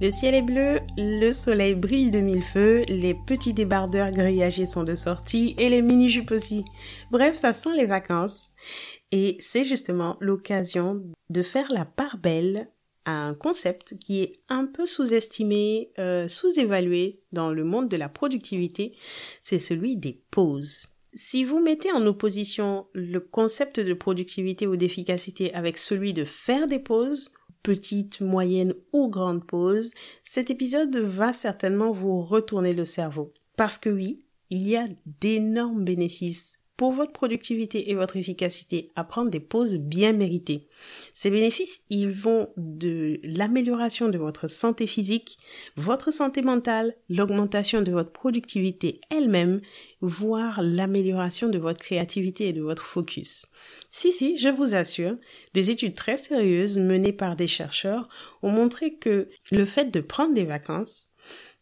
Le ciel est bleu, le soleil brille de mille feux, les petits débardeurs grillagés sont de sortie et les mini-jupes aussi. Bref, ça sent les vacances. Et c'est justement l'occasion de faire la part belle à un concept qui est un peu sous-estimé, euh, sous-évalué dans le monde de la productivité, c'est celui des pauses. Si vous mettez en opposition le concept de productivité ou d'efficacité avec celui de faire des pauses, petites, moyennes ou grandes pauses, cet épisode va certainement vous retourner le cerveau. Parce que oui, il y a d'énormes bénéfices pour votre productivité et votre efficacité à prendre des pauses bien méritées. Ces bénéfices, ils vont de l'amélioration de votre santé physique, votre santé mentale, l'augmentation de votre productivité elle-même, voire l'amélioration de votre créativité et de votre focus. Si, si, je vous assure, des études très sérieuses menées par des chercheurs ont montré que le fait de prendre des vacances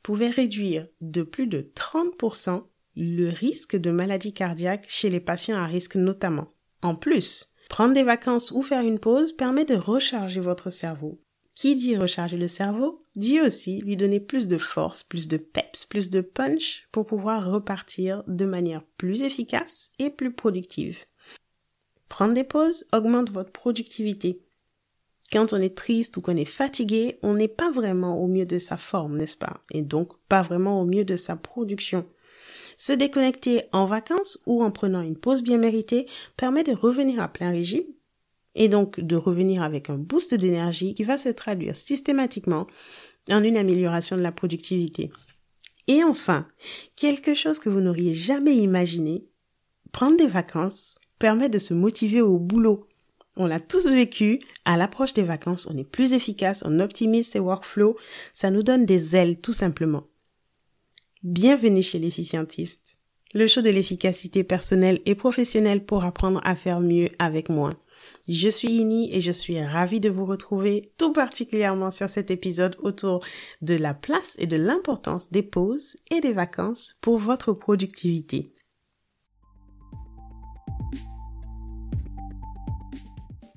pouvait réduire de plus de 30% le risque de maladie cardiaque chez les patients à risque notamment. En plus, prendre des vacances ou faire une pause permet de recharger votre cerveau. Qui dit recharger le cerveau dit aussi lui donner plus de force, plus de peps, plus de punch pour pouvoir repartir de manière plus efficace et plus productive. Prendre des pauses augmente votre productivité. Quand on est triste ou qu'on est fatigué, on n'est pas vraiment au mieux de sa forme, n'est-ce pas? Et donc pas vraiment au mieux de sa production. Se déconnecter en vacances ou en prenant une pause bien méritée permet de revenir à plein régime et donc de revenir avec un boost d'énergie qui va se traduire systématiquement en une amélioration de la productivité. Et enfin, quelque chose que vous n'auriez jamais imaginé, prendre des vacances permet de se motiver au boulot. On l'a tous vécu, à l'approche des vacances, on est plus efficace, on optimise ses workflows, ça nous donne des ailes tout simplement. Bienvenue chez l'efficientiste, le show de l'efficacité personnelle et professionnelle pour apprendre à faire mieux avec moi. Je suis Ini et je suis ravie de vous retrouver tout particulièrement sur cet épisode autour de la place et de l'importance des pauses et des vacances pour votre productivité.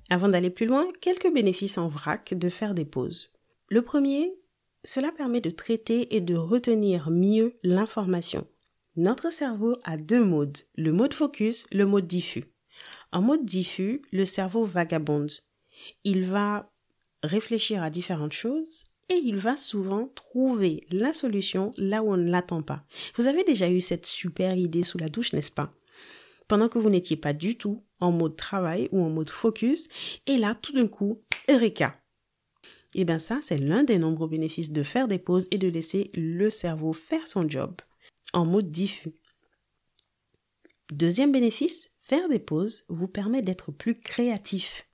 Avant d'aller plus loin, quelques bénéfices en vrac de faire des pauses. Le premier, cela permet de traiter et de retenir mieux l'information. Notre cerveau a deux modes, le mode focus, le mode diffus. En mode diffus, le cerveau vagabonde. Il va réfléchir à différentes choses et il va souvent trouver la solution là où on ne l'attend pas. Vous avez déjà eu cette super idée sous la douche, n'est-ce pas? Pendant que vous n'étiez pas du tout en mode travail ou en mode focus, et là, tout d'un coup, Eureka et eh bien ça, c'est l'un des nombreux bénéfices de faire des pauses et de laisser le cerveau faire son job en mode diffus. Deuxième bénéfice, faire des pauses vous permet d'être plus créatif.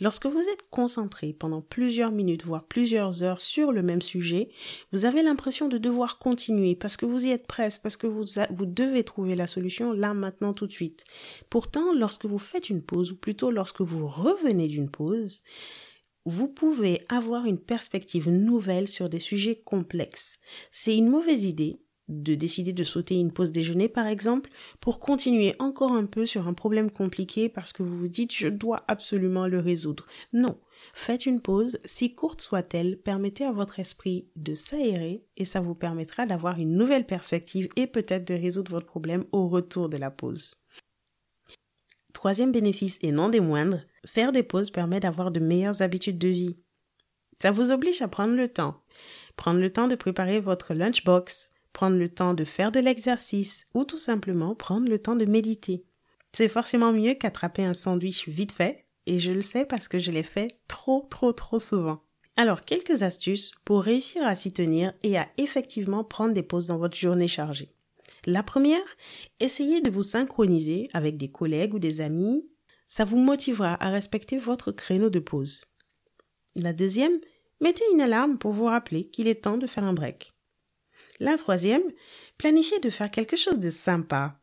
Lorsque vous êtes concentré pendant plusieurs minutes, voire plusieurs heures sur le même sujet, vous avez l'impression de devoir continuer parce que vous y êtes presque, parce que vous, vous devez trouver la solution là, maintenant, tout de suite. Pourtant, lorsque vous faites une pause, ou plutôt lorsque vous revenez d'une pause, vous pouvez avoir une perspective nouvelle sur des sujets complexes. C'est une mauvaise idée de décider de sauter une pause déjeuner par exemple pour continuer encore un peu sur un problème compliqué parce que vous vous dites je dois absolument le résoudre. Non. Faites une pause, si courte soit-elle, permettez à votre esprit de s'aérer et ça vous permettra d'avoir une nouvelle perspective et peut-être de résoudre votre problème au retour de la pause. Troisième bénéfice et non des moindres, faire des pauses permet d'avoir de meilleures habitudes de vie. Ça vous oblige à prendre le temps. Prendre le temps de préparer votre lunchbox, prendre le temps de faire de l'exercice ou tout simplement prendre le temps de méditer. C'est forcément mieux qu'attraper un sandwich vite fait et je le sais parce que je l'ai fait trop trop trop souvent. Alors quelques astuces pour réussir à s'y tenir et à effectivement prendre des pauses dans votre journée chargée. La première, essayez de vous synchroniser avec des collègues ou des amis. Ça vous motivera à respecter votre créneau de pause. La deuxième, mettez une alarme pour vous rappeler qu'il est temps de faire un break. La troisième, planifiez de faire quelque chose de sympa.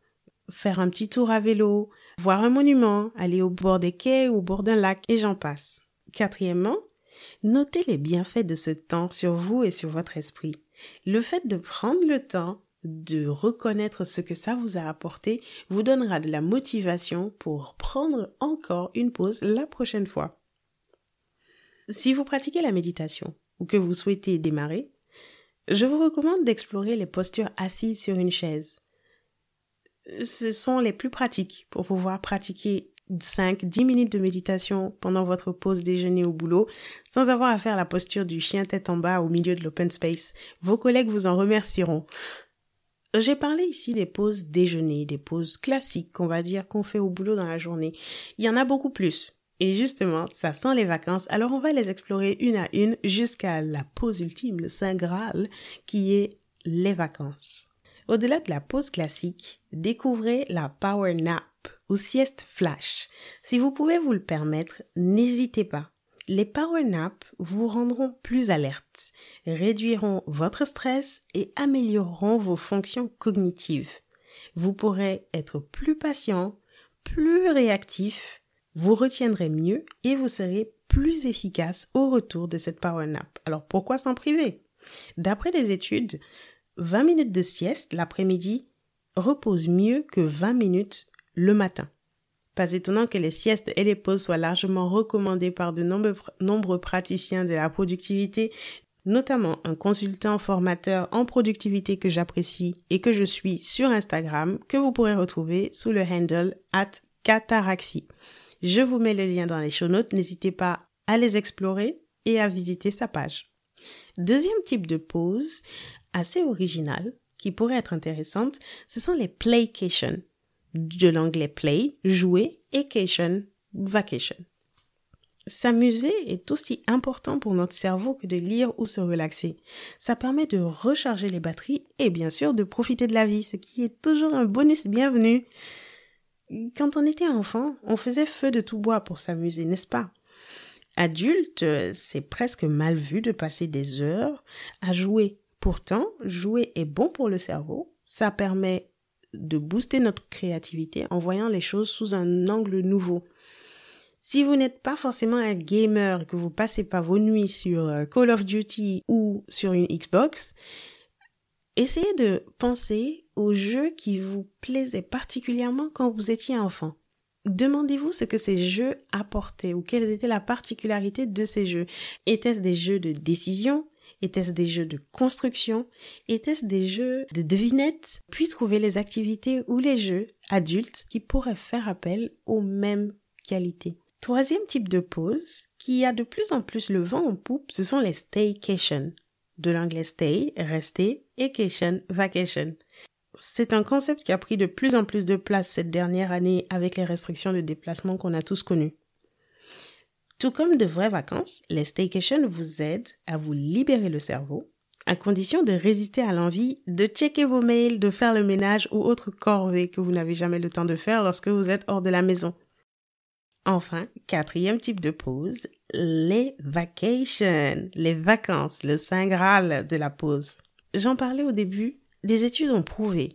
Faire un petit tour à vélo, voir un monument, aller au bord des quais ou au bord d'un lac, et j'en passe. Quatrièmement, notez les bienfaits de ce temps sur vous et sur votre esprit. Le fait de prendre le temps de reconnaître ce que ça vous a apporté vous donnera de la motivation pour prendre encore une pause la prochaine fois. Si vous pratiquez la méditation, ou que vous souhaitez démarrer, je vous recommande d'explorer les postures assises sur une chaise. Ce sont les plus pratiques pour pouvoir pratiquer 5-10 minutes de méditation pendant votre pause déjeuner au boulot sans avoir à faire la posture du chien tête en bas au milieu de l'open space. Vos collègues vous en remercieront. J'ai parlé ici des pauses déjeuner, des pauses classiques qu'on va dire qu'on fait au boulot dans la journée. Il y en a beaucoup plus. Et justement, ça sent les vacances, alors on va les explorer une à une jusqu'à la pause ultime, le Saint Graal, qui est les vacances. Au-delà de la pause classique, découvrez la power nap ou sieste flash. Si vous pouvez vous le permettre, n'hésitez pas. Les power naps vous rendront plus alerte, réduiront votre stress et amélioreront vos fonctions cognitives. Vous pourrez être plus patient, plus réactif, vous retiendrez mieux et vous serez plus efficace au retour de cette power nap. Alors pourquoi s'en priver? D'après les études, 20 minutes de sieste l'après-midi repose mieux que 20 minutes le matin. Pas étonnant que les siestes et les pauses soient largement recommandées par de nombreux, praticiens de la productivité, notamment un consultant formateur en productivité que j'apprécie et que je suis sur Instagram, que vous pourrez retrouver sous le handle at cataraxie. Je vous mets le lien dans les show notes, n'hésitez pas à les explorer et à visiter sa page. Deuxième type de pause, assez originale, qui pourrait être intéressante, ce sont les playcations. De l'anglais play, jouer, et cation, vacation. S'amuser est aussi important pour notre cerveau que de lire ou se relaxer. Ça permet de recharger les batteries et bien sûr de profiter de la vie, ce qui est toujours un bonus bienvenu. Quand on était enfant, on faisait feu de tout bois pour s'amuser, n'est-ce pas? Adulte, c'est presque mal vu de passer des heures à jouer. Pourtant, jouer est bon pour le cerveau. Ça permet de booster notre créativité en voyant les choses sous un angle nouveau. Si vous n'êtes pas forcément un gamer, que vous passez pas vos nuits sur euh, Call of Duty ou sur une Xbox, essayez de penser aux jeux qui vous plaisaient particulièrement quand vous étiez enfant. Demandez-vous ce que ces jeux apportaient ou quelle était la particularité de ces jeux. Étaient-ce des jeux de décision Étaient-ce des jeux de construction? Étaient-ce des jeux de devinettes? Puis trouver les activités ou les jeux adultes qui pourraient faire appel aux mêmes qualités. Troisième type de pause qui a de plus en plus le vent en poupe, ce sont les staycations. De l'anglais stay, rester, et cation, vacation. C'est un concept qui a pris de plus en plus de place cette dernière année avec les restrictions de déplacement qu'on a tous connues. Tout comme de vraies vacances, les staycations vous aident à vous libérer le cerveau, à condition de résister à l'envie de checker vos mails, de faire le ménage ou autre corvée que vous n'avez jamais le temps de faire lorsque vous êtes hors de la maison. Enfin, quatrième type de pause, les vacations, les vacances, le saint graal de la pause. J'en parlais au début, des études ont prouvé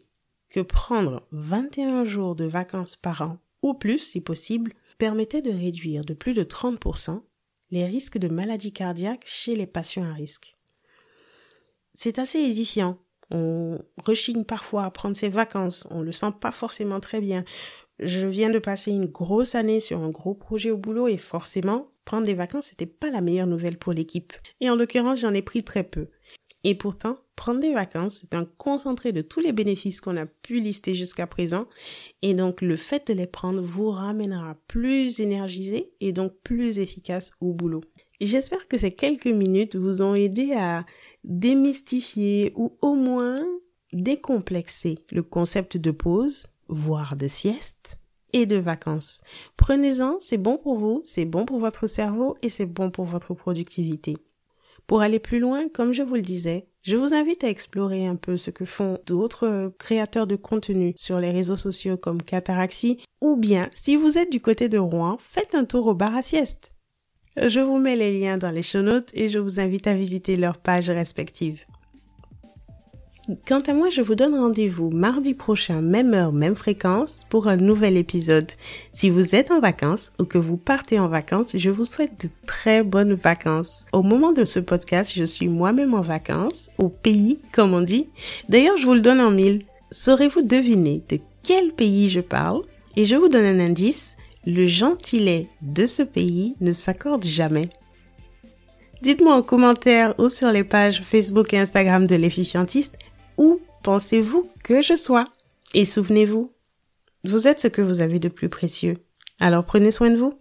que prendre 21 jours de vacances par an, ou plus si possible, permettait de réduire de plus de 30% les risques de maladies cardiaques chez les patients à risque. C'est assez édifiant. On rechigne parfois à prendre ses vacances, on le sent pas forcément très bien. Je viens de passer une grosse année sur un gros projet au boulot et forcément, prendre des vacances, c'était pas la meilleure nouvelle pour l'équipe. Et en l'occurrence, j'en ai pris très peu. Et pourtant, prendre des vacances, c'est un concentré de tous les bénéfices qu'on a pu lister jusqu'à présent. Et donc, le fait de les prendre vous ramènera plus énergisé et donc plus efficace au boulot. J'espère que ces quelques minutes vous ont aidé à démystifier ou au moins décomplexer le concept de pause, voire de sieste et de vacances. Prenez-en, c'est bon pour vous, c'est bon pour votre cerveau et c'est bon pour votre productivité. Pour aller plus loin, comme je vous le disais, je vous invite à explorer un peu ce que font d'autres créateurs de contenu sur les réseaux sociaux comme Cataraxie, ou bien, si vous êtes du côté de Rouen, faites un tour au bar à sieste. Je vous mets les liens dans les show notes et je vous invite à visiter leurs pages respectives. Quant à moi, je vous donne rendez-vous mardi prochain, même heure, même fréquence, pour un nouvel épisode. Si vous êtes en vacances ou que vous partez en vacances, je vous souhaite de très bonnes vacances. Au moment de ce podcast, je suis moi-même en vacances, au pays, comme on dit. D'ailleurs, je vous le donne en mille. Saurez-vous deviner de quel pays je parle? Et je vous donne un indice, le gentilé de ce pays ne s'accorde jamais. Dites-moi en commentaire ou sur les pages Facebook et Instagram de l'efficientiste où pensez-vous que je sois? Et souvenez-vous, vous êtes ce que vous avez de plus précieux. Alors prenez soin de vous.